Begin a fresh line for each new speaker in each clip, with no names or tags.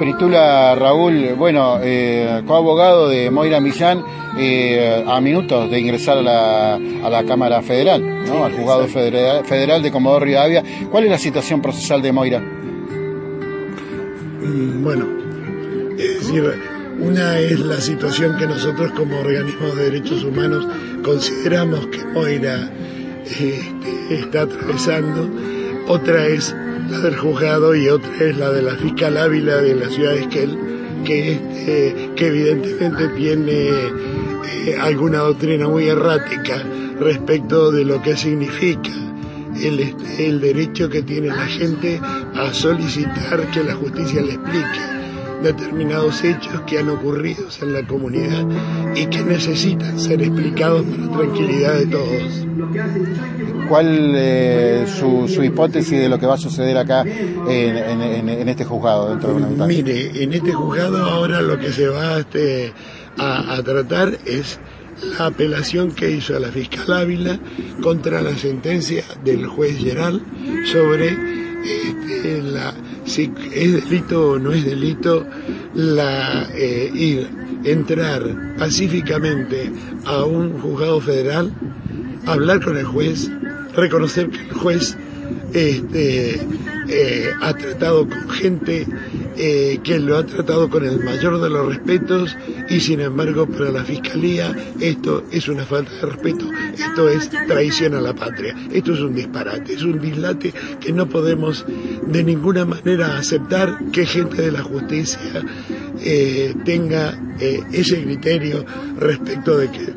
Peritula Raúl, bueno, eh, coabogado de Moira Millán, eh, a minutos de ingresar a la, a la Cámara Federal, ¿no? al juzgado federal, federal, de Comodoro Rivadavia. ¿Cuál es la situación procesal de Moira?
Mm, bueno, es decir, una es la situación que nosotros como organismo de derechos humanos consideramos que Moira eh, está atravesando, otra es la del juzgado y otra es la de la fiscal Ávila de la ciudad de Esquel, que, este, que evidentemente tiene eh, alguna doctrina muy errática respecto de lo que significa el, este, el derecho que tiene la gente a solicitar que la justicia le explique determinados hechos que han ocurrido en la comunidad y que necesitan ser explicados para la tranquilidad de todos.
¿Cuál es eh, su, hipótesis de lo que va a suceder acá en, este juzgado dentro de una
Mire, en este juzgado ahora lo que se va este, a, a tratar es la apelación que hizo la fiscal Ávila contra la sentencia del juez Geral sobre este, la, si es delito o no es delito la, eh, ir, entrar pacíficamente a un juzgado federal, hablar con el juez, reconocer que el juez este, eh, ha tratado con gente eh, que lo ha tratado con el mayor de los respetos y sin embargo para la Fiscalía esto es una falta de respeto, esto es traición a la patria, esto es un disparate, es un dislate que no podemos de ninguna manera aceptar que gente de la justicia eh, tenga ese criterio respecto de que,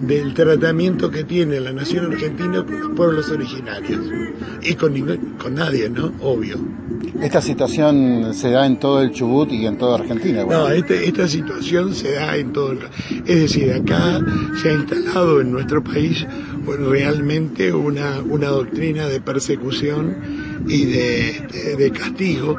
del tratamiento que tiene la nación argentina con los pueblos originarios y con, con nadie, ¿no? Obvio.
Esta situación se da en todo el Chubut y en toda Argentina.
No, este, esta situación se da en todo el... Es decir, acá se ha instalado en nuestro país realmente una, una doctrina de persecución y de, de, castigo,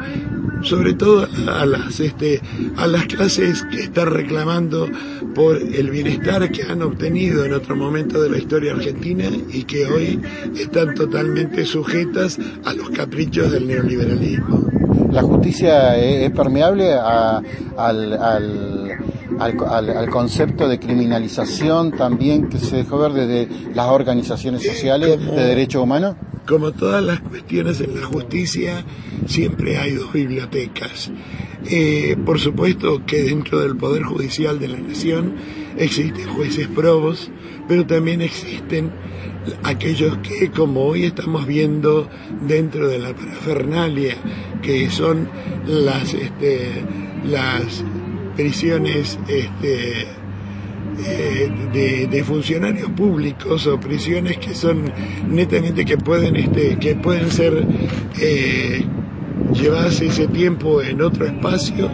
sobre todo a las, este, a las clases que están reclamando por el bienestar que han obtenido en otro momento de la historia argentina y que hoy están totalmente sujetas a los caprichos del neoliberalismo.
¿La justicia es permeable al, al, al, concepto de criminalización también que se dejó ver desde las organizaciones sociales de derechos humanos?
Como todas las cuestiones en la justicia, siempre hay dos bibliotecas. Eh, por supuesto que dentro del Poder Judicial de la Nación existen jueces probos, pero también existen aquellos que, como hoy estamos viendo dentro de la parafernalia, que son las, este, las prisiones este, eh, de, funcionarios públicos o prisiones que son netamente que pueden este, que pueden ser eh, llevarse ese tiempo en otro espacio,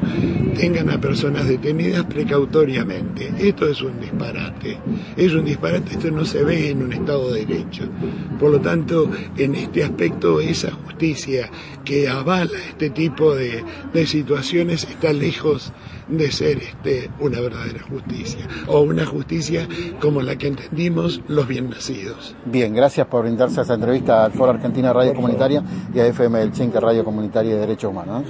tengan a personas detenidas precautoriamente. Esto es un disparate. Es un disparate, esto no se ve en un Estado de Derecho. Por lo tanto, en este aspecto, esa justicia que avala este tipo de, de situaciones está lejos de ser este, una verdadera justicia o una justicia como la que entendimos los bien nacidos.
Bien, gracias por brindarse a esta entrevista al Foro Argentina Radio Comunitaria y a FM del Chinque Radio Comunitaria de Derechos Humanos.